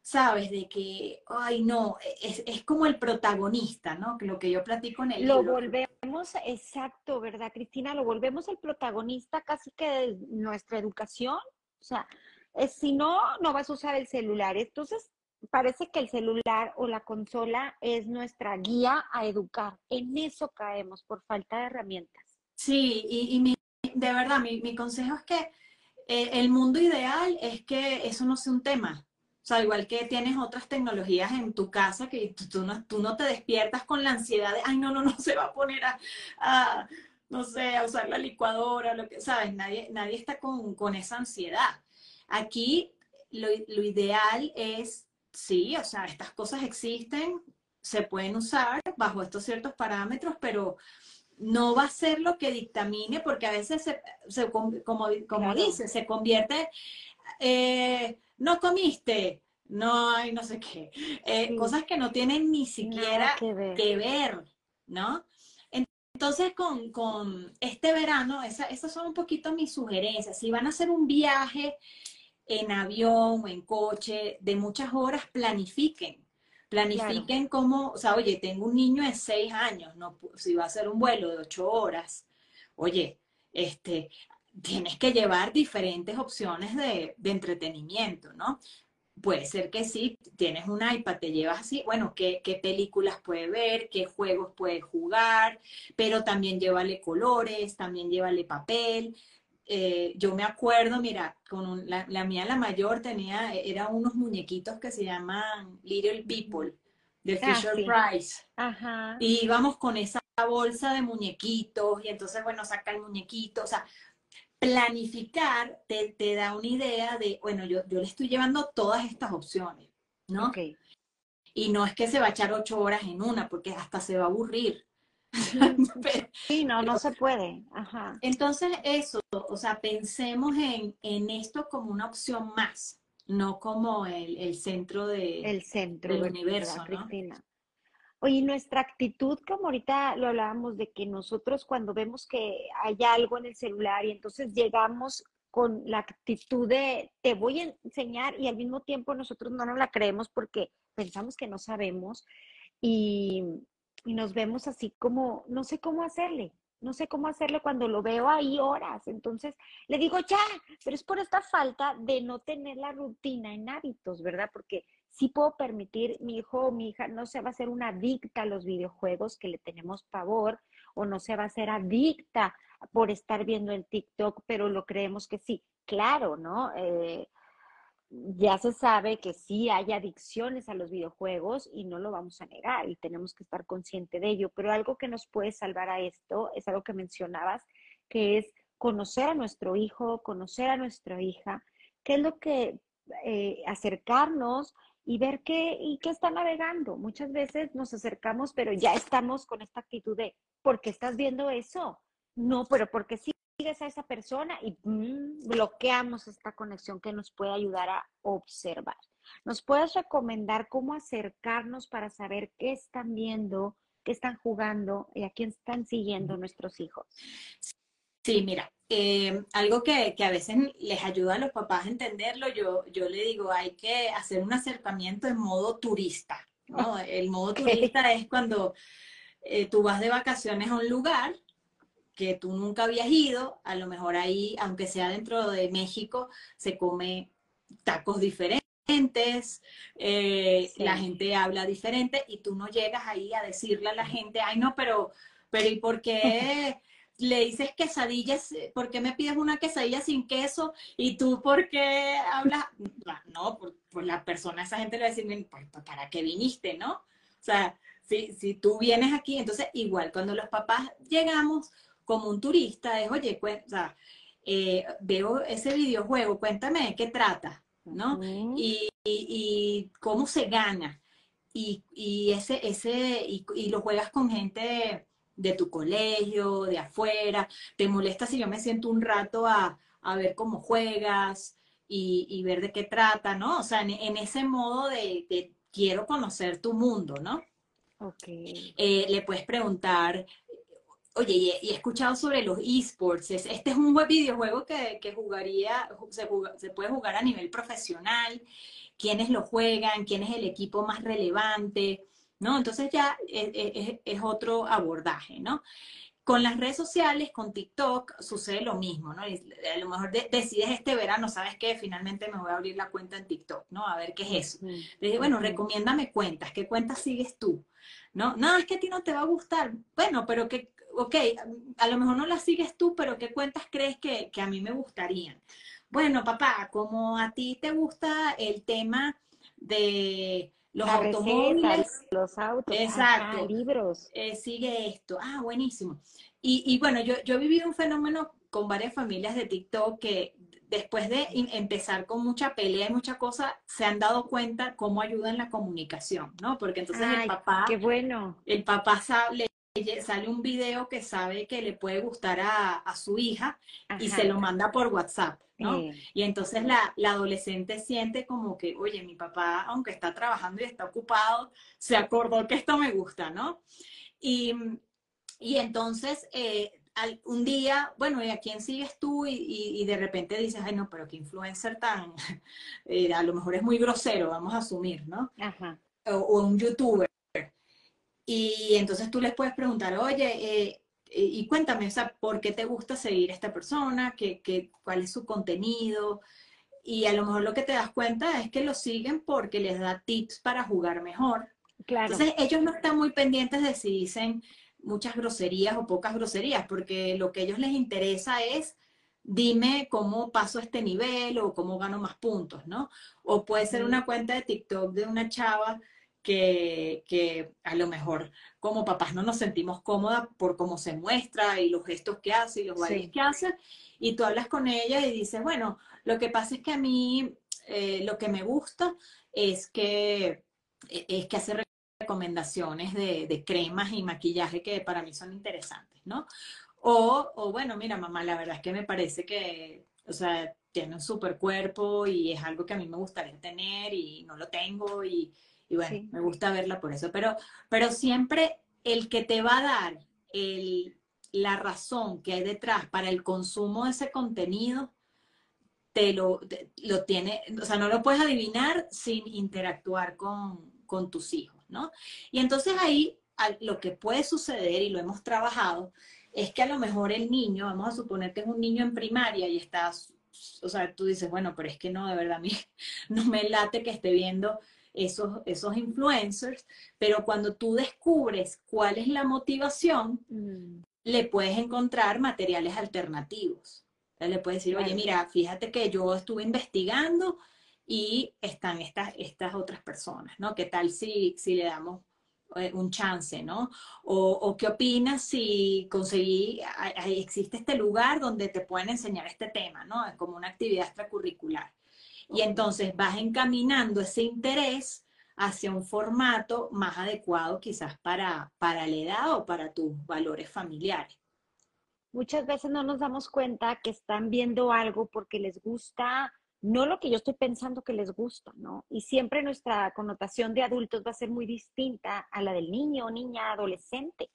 sabes, de que, ay, no, es, es como el protagonista, ¿no? Lo que yo platico en el Lo volvemos, exacto, ¿verdad, Cristina? Lo volvemos el protagonista casi que de nuestra educación. O sea, si no, no vas a usar el celular. Entonces, parece que el celular o la consola es nuestra guía a educar. En eso caemos por falta de herramientas. Sí, y, mi, de verdad, mi, mi consejo es que eh, el mundo ideal es que eso no sea un tema. O sea, igual que tienes otras tecnologías en tu casa que tú, no, tú no te despiertas con la ansiedad de, ay, no, no, no, se va a poner a, no sé, a usar la licuadora, lo que, ¿sabes? Nadie, nadie está con, con esa ansiedad. Aquí lo, lo, ideal es, sí, o sea, estas cosas existen, se pueden usar bajo estos ciertos parámetros, pero no va a ser lo que dictamine, porque a veces, se, como, como dice, se convierte... Eh, no comiste, no hay no sé qué. Eh, cosas que no tienen ni siquiera que ver. ¿no? Entonces, con, este verano, esas son un poquito mis sugerencias. Si van a hacer un viaje en avión o en coche de muchas horas, planifiquen. Planifiquen como, o sea, oye, tengo un niño de seis años, no, si va a ser un vuelo de ocho horas, oye, este, tienes que llevar diferentes opciones de, entretenimiento, ¿no? Puede ser que sí, tienes un iPad, te llevas así, bueno, ¿qué, qué películas puede ver, qué juegos puede jugar, pero también llévale colores, también llévale papel. Eh, yo me acuerdo, mira, con la, mía, la mayor, tenía, eran unos muñequitos que se llaman Little People, de ah, Fisher Price. Ajá. Y íbamos con esa bolsa de muñequitos, y entonces, bueno, saca el muñequito, o sea, planificar te, te, da una idea de, bueno, yo, yo le estoy llevando todas estas opciones, ¿no? Y no es que se va a echar ocho horas en una, porque hasta se va a aburrir. sí, no, no se puede. Ajá. Entonces, eso, o sea, pensemos en, en, esto como una opción más, no como el, el centro, de, el centro del universo, ¿no? Cristina. Oye, nuestra actitud, como ahorita lo hablábamos, de que nosotros cuando vemos que hay algo en el celular y entonces llegamos con la actitud de te voy a enseñar y al mismo tiempo nosotros no nos la creemos porque pensamos que no sabemos y, y nos vemos así como, no sé cómo hacerle, no sé cómo hacerle cuando lo veo ahí horas. Entonces le digo, ya, pero es por esta falta de no tener la rutina en hábitos, ¿verdad? Porque sí puedo permitir, mi hijo o mi hija no se va a hacer una adicta a los videojuegos que le tenemos pavor, o no se va a hacer adicta por estar viendo el TikTok, pero lo creemos que sí. Claro, ¿no? Eh, ya se sabe que sí hay adicciones a los videojuegos y no lo vamos a negar y tenemos que estar consciente de ello, pero algo que nos puede salvar a esto es algo que mencionabas, que es conocer a nuestro hijo, conocer a nuestra hija, qué es lo que eh, acercarnos y ver qué, y qué está navegando. Muchas veces nos acercamos, pero ya estamos con esta actitud de, ¿por qué estás viendo eso? No, pero porque sigues a esa persona y mm, bloqueamos esta conexión que nos puede ayudar a observar. ¿Nos puedes recomendar cómo acercarnos para saber qué están viendo, qué están jugando y a quién están siguiendo nuestros hijos? Sí, mira, eh, algo que, a veces les ayuda a los papás a entenderlo, yo, yo le digo, hay que hacer un acercamiento en modo turista. ¿no? El modo turista es cuando eh, tú vas de vacaciones a un lugar que tú nunca habías ido, a lo mejor ahí, aunque sea dentro de México, se come tacos diferentes, eh, la gente habla diferente y tú no llegas ahí a decirle a la gente, ay no, pero, pero ¿y por qué? Le dices quesadillas, eh, ¿por qué me pides una quesadilla sin queso? Y tú, ¿por qué hablas? No, pues, la persona, esa gente le va a decir, pues, ¿para qué viniste, no? O sea, si, si tú vienes aquí, entonces igual, cuando los papás llegamos como un turista, es, oye, o sea, eh, veo ese videojuego, cuéntame de qué trata, ¿no? y, y, cómo se gana. Y, y ese, ese, y, y, lo juegas con gente de tu colegio, de afuera, te molesta si yo me siento un rato a, a ver cómo juegas y, y, ver de qué trata, ¿no? O sea, en, ese modo de, de, quiero conocer tu mundo, ¿no? Ok. Eh, le puedes preguntar, oye, y he, escuchado sobre los esports, este es un videojuego que, que jugaría, se, se, puede jugar a nivel profesional, quiénes lo juegan, quién es el equipo más relevante, ¿no? Entonces ya es, es, otro abordaje, ¿no? Con las redes sociales, con TikTok, sucede lo mismo, ¿no? A lo mejor decides este verano, ¿sabes qué? Finalmente me voy a abrir la cuenta en TikTok, ¿no? A ver qué es eso. Le dije, bueno, recomiéndame cuentas, ¿qué cuentas sigues tú? ¿No? No, es que a ti no te va a gustar. Bueno, pero que, ok, a lo mejor no las sigues tú, pero ¿qué cuentas crees que, que a mí me gustarían? Bueno, papá, como a ti te gusta el tema de los automóviles, los autos, exacto, libros. Eh, sigue esto. Ah, buenísimo. Y, y bueno, yo, yo he vivido un fenómeno con varias familias de TikTok que después de empezar con mucha pelea y mucha cosa, se han dado cuenta cómo ayuda en la comunicación, ¿no? Porque entonces el papá, qué bueno. el papá sabe, sale un video que sabe que le puede gustar a, a su hija y se lo manda por WhatsApp, ¿no? Y entonces la, la, adolescente siente como que, oye, mi papá, aunque está trabajando y está ocupado, se acordó que esto me gusta, ¿no? Y, y entonces, eh, un día, bueno, ¿y a quién sigues tú? Y, y, de repente dices, ay, no, pero qué influencer tan, eh, a lo mejor es muy grosero, vamos a asumir, ¿no? Ajá. O, o un youtuber. Y entonces tú les puedes preguntar, oye, eh, y cuéntame, o sea, ¿por qué te gusta seguir a esta persona? ¿Qué, qué, cuál es su contenido? Y a lo mejor lo que te das cuenta es que lo siguen porque les da tips para jugar mejor. Claro. Entonces ellos no están muy pendientes de si dicen muchas groserías o pocas groserías, porque lo que a ellos les interesa es dime cómo paso este nivel o cómo gano más puntos, ¿no? O puede ser una cuenta de TikTok de una chava que, que, a lo mejor como papás no nos sentimos cómodas por cómo se muestra y los gestos que hace y los bailes que hace, y tú hablas con ella y dices, bueno, lo que pasa es que a mí eh, lo que me gusta es que, e, es que hace recomendaciones de, de, cremas y maquillaje que para mí son interesantes, ¿no? O, o bueno, mira, mamá, la verdad es que me parece que, o sea, tiene un super cuerpo y es algo que a mí me gustaría tener y no lo tengo y, y bueno, me gusta verla por eso. Pero, pero siempre el que te va a dar el, la razón que hay detrás para el consumo de ese contenido, te lo, lo tiene, o sea, no lo puedes adivinar sin interactuar con, con tus hijos, ¿no? Y entonces ahí lo que puede suceder, y lo hemos trabajado, es que a lo mejor el niño, vamos a suponer que es un niño en primaria y estás, o sea, tú dices, bueno, pero es que no, de verdad, a mí no me late que esté viendo esos, esos influencers, pero cuando tú descubres cuál es la motivación, mm. le puedes encontrar materiales alternativos. le puedes decir, oye, mira, fíjate que yo estuve investigando y están estas, estas otras personas, ¿no? ¿Qué tal si, si le damos eh, un chance, ¿no? O, o, qué opinas si conseguí, existe este lugar donde te pueden enseñar este tema, ¿no? Como una actividad extracurricular. Y entonces vas encaminando ese interés hacia un formato más adecuado quizás para, para la edad o para tus valores familiares. Muchas veces no nos damos cuenta que están viendo algo porque les gusta, no lo que yo estoy pensando que les gusta, ¿no? Y siempre nuestra connotación de adultos va a ser muy distinta a la del niño, niña, adolescente.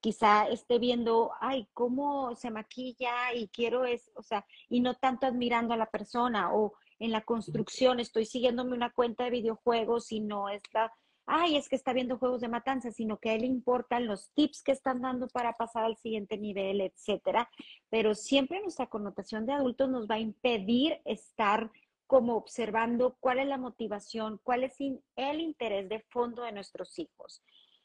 Quizá esté viendo, ay, cómo se maquilla y quiero es, o sea, y no tanto admirando a la persona o en la construcción, estoy siguiéndome una cuenta de videojuegos y no está, ay, es que está viendo juegos de matanza, sino que a él le importan los tips que están dando para pasar al siguiente nivel, etcétera. Pero siempre nuestra connotación de adultos nos va a impedir estar como observando cuál es la motivación, cuál es el interés de fondo de nuestros hijos.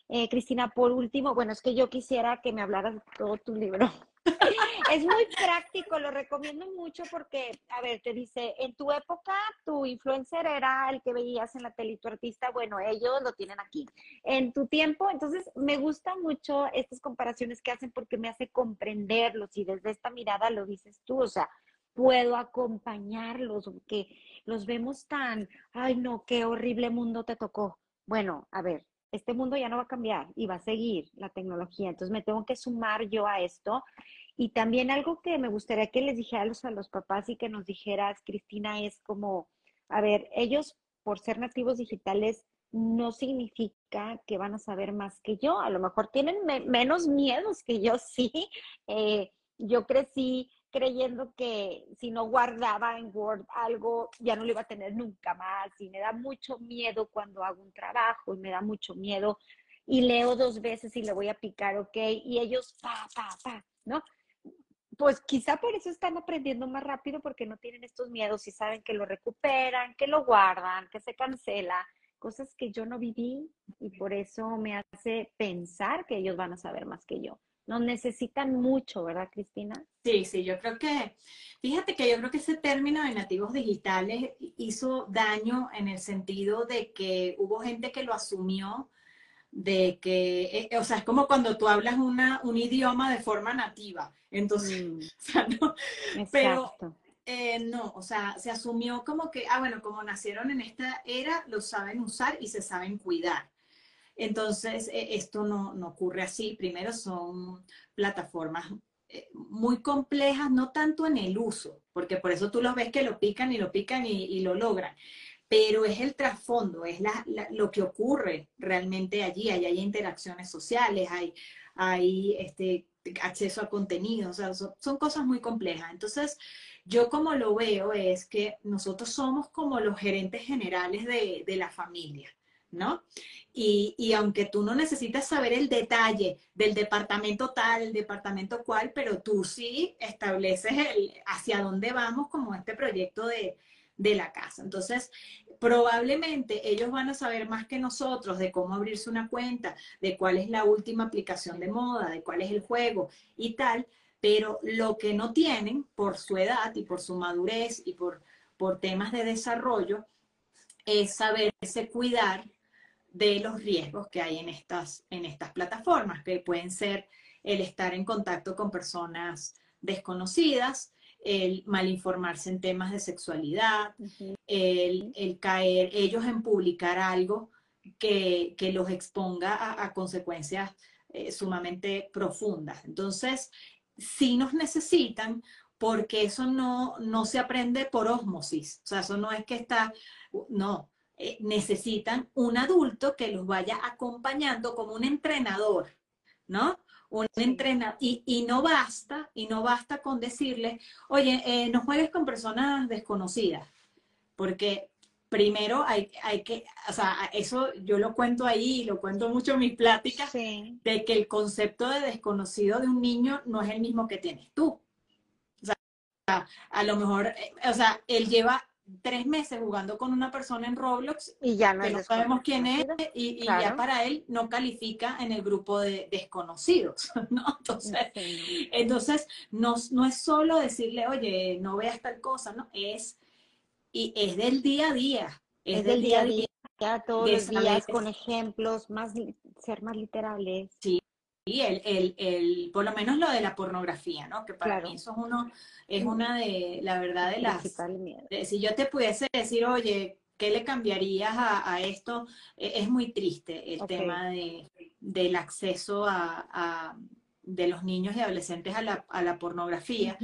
Eh, Cristina, por último, bueno, es que yo quisiera que me hablaras de todo tu libro. es muy práctico, lo recomiendo mucho porque, a ver, te dice, en tu época tu influencer era el que veías en la tele, tu artista, bueno, ellos lo tienen aquí. En tu tiempo, entonces me gusta mucho estas comparaciones que hacen porque me hace comprenderlos y desde esta mirada lo dices tú, o sea, puedo acompañarlos, que los vemos tan, ay no, qué horrible mundo te tocó. Bueno, a ver, este mundo ya no va a cambiar y va a seguir la tecnología, entonces me tengo que sumar yo a esto. Y también algo que me gustaría que les dijeras a los papás y que nos dijeras, Cristina, es como, a ver, ellos por ser nativos digitales no significa que van a saber más que yo, a lo mejor tienen menos miedos que yo, sí. Eh, yo crecí creyendo que si no guardaba en Word algo, ya no lo iba a tener nunca más. Y me da mucho miedo cuando hago un trabajo y me da mucho miedo y leo dos veces y le voy a picar, ok, y ellos, pa, pa, pa, ¿no? Pues quizá por eso están aprendiendo más rápido porque no tienen estos miedos y saben que lo recuperan, que lo guardan, que se cancela, cosas que yo no viví y por eso me hace pensar que ellos van a saber más que yo nos necesitan mucho, ¿verdad, Cristina? Sí, sí, yo creo que, fíjate que yo creo que ese término de nativos digitales hizo daño en el sentido de que hubo gente que lo asumió, de que, eh, o sea, es como cuando tú hablas una, un idioma de forma nativa, entonces, mm. o sea, no, pero eh, no, o sea, se asumió como que, ah, bueno, como nacieron en esta era, lo saben usar y se saben cuidar. Entonces, e, esto no, ocurre así. Primero, son plataformas eh, muy complejas, no tanto en el uso, porque por eso tú los ves que lo pican y lo pican y, lo logran, pero es el trasfondo, es lo que ocurre realmente allí. Allí hay interacciones sociales, hay, este, acceso a contenido, o sea, son, cosas muy complejas. Entonces, yo como lo veo es que nosotros somos como los gerentes generales de la familia. ¿No? Y, aunque tú no necesitas saber el detalle del departamento tal, el departamento cual, pero tú sí estableces el, hacia dónde vamos como este proyecto de, de la casa. Entonces, probablemente ellos van a saber más que nosotros de cómo abrirse una cuenta, de cuál es la última aplicación de moda, de cuál es el juego y tal, pero lo que no tienen por su edad y por su madurez y por, por temas de desarrollo es saberse cuidar de los riesgos que hay en estas, en estas plataformas, que pueden ser el estar en contacto con personas desconocidas, el malinformarse en temas de sexualidad, el, caer ellos en publicar algo que, los exponga a, consecuencias eh, sumamente profundas. Entonces, sí nos necesitan porque eso no, no se aprende por ósmosis, o sea, eso no es que está, no, eh, necesitan un adulto que los vaya acompañando como un entrenador, ¿no? Un entrenador, y, no basta, y no basta con decirle, oye, eh, no juegues con personas desconocidas, porque primero hay, hay, que, o sea, eso yo lo cuento ahí, lo cuento mucho en mis pláticas, de que el concepto de desconocido de un niño no es el mismo que tienes tú. O sea, a lo mejor, eh, o sea, él lleva tres meses jugando con una persona en Roblox y ya no, que no sabemos quién es y, ya para él no califica en el grupo de desconocidos, ¿no? Entonces, entonces no, no es solo decirle, oye, no veas tal cosa, ¿no? Es, y es del día a día. Es, del, día a día, todos los días, con ejemplos, más ser más literales. Sí, el, el, el, por lo menos lo de la pornografía, ¿no? Que para mí eso es uno, es una de, la verdad, de las... si yo te pudiese decir, oye, ¿qué le cambiarías a, esto? E, es muy triste el tema de, del acceso a, de los niños y adolescentes a la, a la pornografía.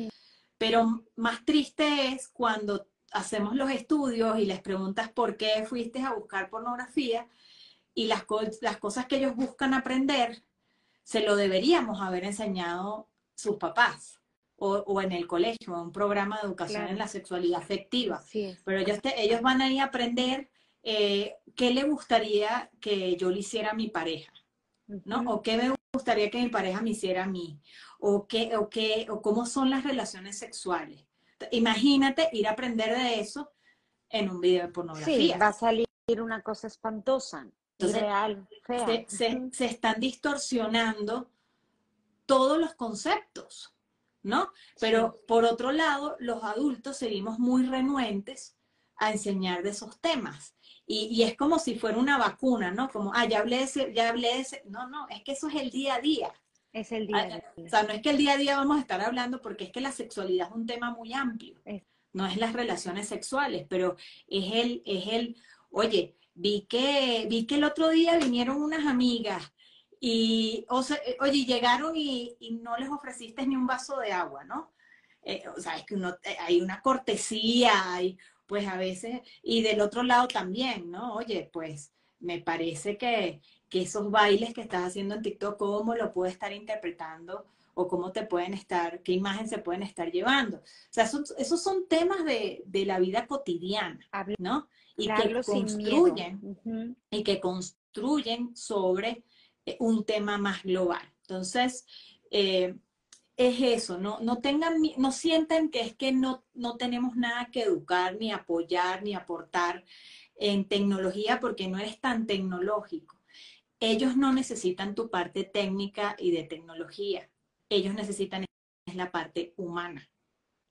Pero más triste es cuando hacemos los estudios y les preguntas por qué fuiste a buscar pornografía y las, las cosas que ellos buscan aprender se lo deberíamos haber enseñado sus papás o, en el colegio, en un programa de educación en la sexualidad afectiva. Pero ellos, ellos van a ir a aprender eh, qué le gustaría que yo le hiciera a mi pareja, ¿no? O qué me gustaría que mi pareja me hiciera a mí, o, qué, o, qué, o cómo son las relaciones sexuales. Imagínate ir a aprender de eso en un video de pornografía. Sí, va a salir una cosa espantosa. Real, Se, están distorsionando todos los conceptos. ¿no? Pero por otro lado, los adultos seguimos muy renuentes a enseñar de esos temas. Y, es como si fuera una vacuna, ¿no? Como, ah, ya hablé de ese, ya hablé de ese. No, no, es que eso es el día a día. Es el día a día. O sea, no es que el día a día vamos a estar hablando porque es que la sexualidad es un tema muy amplio. No es las relaciones sexuales, pero es el, es el, oye, vi que, vi que el otro día vinieron unas amigas y, sea, oye, llegaron y, no les ofreciste ni un vaso de agua, ¿no? Eh, o sea, es que uno, eh, hay una cortesía, hay, pues a veces, y del otro lado también, ¿no? Oye, pues me parece que, que esos bailes que estás haciendo en TikTok, ¿cómo lo puedes estar interpretando? O cómo te pueden estar, qué imagen se pueden estar llevando. O sea, esos, son temas de, de, la vida cotidiana, ¿no? Y que construyen, y que construyen sobre eh, un tema más global. Entonces, eh, es eso, no, no tengan, no sientan que es que no, no tenemos nada que educar, ni apoyar, ni aportar en tecnología porque no eres tan tecnológico. Ellos no necesitan tu parte técnica y de tecnología. Ellos necesitan es la parte humana.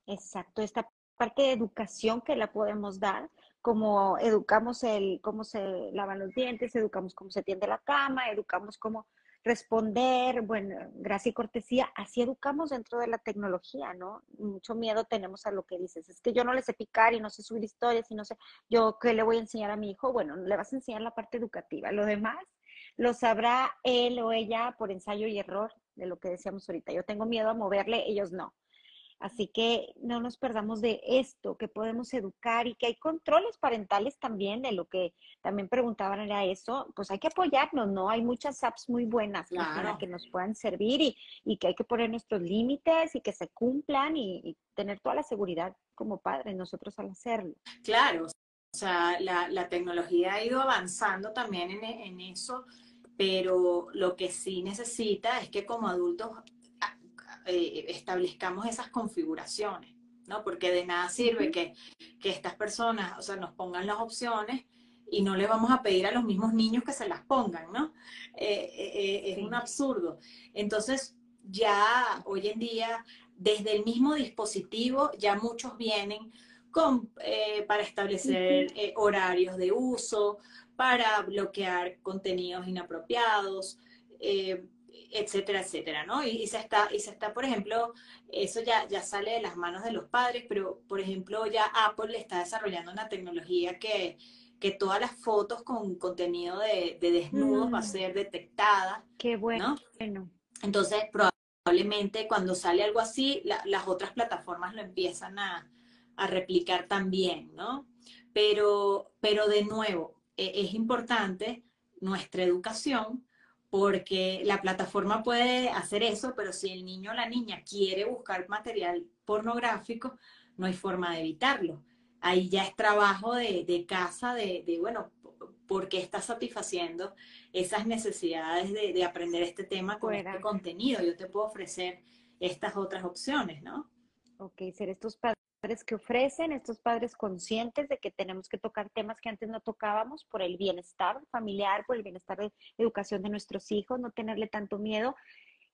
Exacto, esta parte de educación que la podemos dar, como educamos el cómo se lavan los dientes, educamos cómo se tiende la cama, educamos cómo responder, bueno, gracia y cortesía, así educamos dentro de la tecnología, ¿no? Mucho miedo tenemos a lo que dices, es que yo no le sé picar y no sé subir historias y no sé, yo qué le voy a enseñar a mi hijo, bueno, le vas a enseñar la parte educativa, lo demás lo sabrá él o ella por ensayo y error de lo que decíamos ahorita. Yo tengo miedo a moverle, ellos no. Así que no nos perdamos de esto, que podemos educar y que hay controles parentales también, de lo que también preguntaban era eso, pues hay que apoyarnos, ¿no? Hay muchas apps muy buenas para que nos puedan servir y, que hay que poner nuestros límites y que se cumplan y, tener toda la seguridad como padres nosotros al hacerlo. Claro, o sea, la, tecnología ha ido avanzando también en, en eso, pero lo que sí necesita es que como adultos eh, establezcamos esas configuraciones, ¿no? Porque de nada sirve que, estas personas, o sea, nos pongan las opciones y no le vamos a pedir a los mismos niños que se las pongan, ¿no? Eh, eh, es un absurdo. Entonces, ya hoy en día, desde el mismo dispositivo, ya muchos vienen con, para establecer horarios de uso, para bloquear contenidos inapropiados, etcétera, etcétera, ¿no? Y, se está, y se está, por ejemplo, eso ya, ya sale de las manos de los padres, pero, por ejemplo, ya Apple está desarrollando una tecnología que, que todas las fotos con contenido de, desnudos va a mm. ser detectada. Qué bueno. Entonces, probablemente cuando sale algo así, las otras plataformas lo empiezan a, a, replicar también, ¿no? Pero, pero de nuevo, e, es importante nuestra educación porque la plataforma puede hacer eso, pero si el niño o la niña quiere buscar material pornográfico, no hay forma de evitarlo. Ahí ya es trabajo de, casa, de, de, bueno, ¿por qué está satisfaciendo esas necesidades de, aprender este tema con este contenido? Yo te puedo ofrecer estas otras opciones, ¿no? Ok, ser estos padres que ofrecen, estos padres conscientes de que tenemos que tocar temas que antes no tocábamos por el bienestar familiar, por el bienestar de educación de nuestros hijos, no tenerle tanto miedo.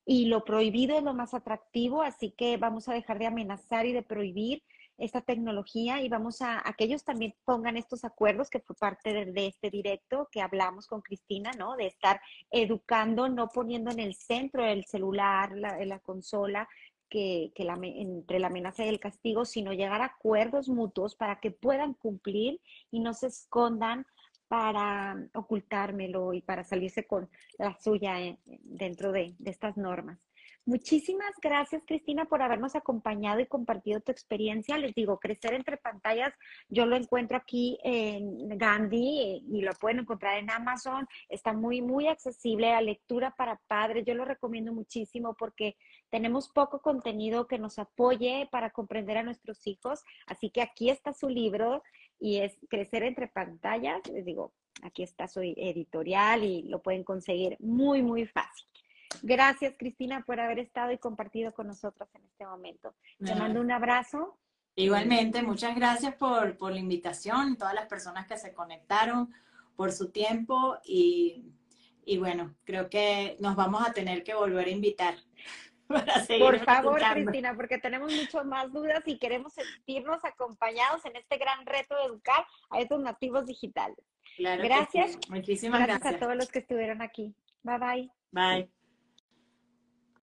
Y lo prohibido es lo más atractivo, así que vamos a dejar de amenazar y de prohibir esta tecnología y vamos a, a que ellos también pongan estos acuerdos que fue parte de, este directo que hablamos con Cristina, ¿no? De estar educando, no poniendo en el centro el celular, la, la consola, que, la, entre la amenaza y el castigo, sino llegar a acuerdos mutuos para que puedan cumplir y no se escondan para ocultármelo y para salirse con la suya eh, dentro de estas normas. Muchísimas gracias, Cristina, por habernos acompañado y compartido tu experiencia. Les digo, crecer entre pantallas, yo lo encuentro aquí en Gandhi y lo pueden encontrar en Amazon. Está muy, muy accesible a lectura para padres. Yo lo recomiendo muchísimo porque tenemos poco contenido que nos apoye para comprender a nuestros hijos. Así que aquí está su libro y es Crecer entre pantallas. Les digo, aquí está su editorial y lo pueden conseguir muy, muy fácil. Gracias, Cristina, por haber estado y compartido con nosotros en este momento. Te mando un abrazo. Igualmente, muchas gracias por, la invitación, todas las personas que se conectaron, por su tiempo y, y bueno, creo que nos vamos a tener que volver a invitar. Por favor, Cristina, porque tenemos mucho más dudas y queremos sentirnos acompañados en este gran reto de educar a estos nativos digitales. gracias. Muchísimas gracias. Gracias a todos los que estuvieron aquí. Bye bye. Bye.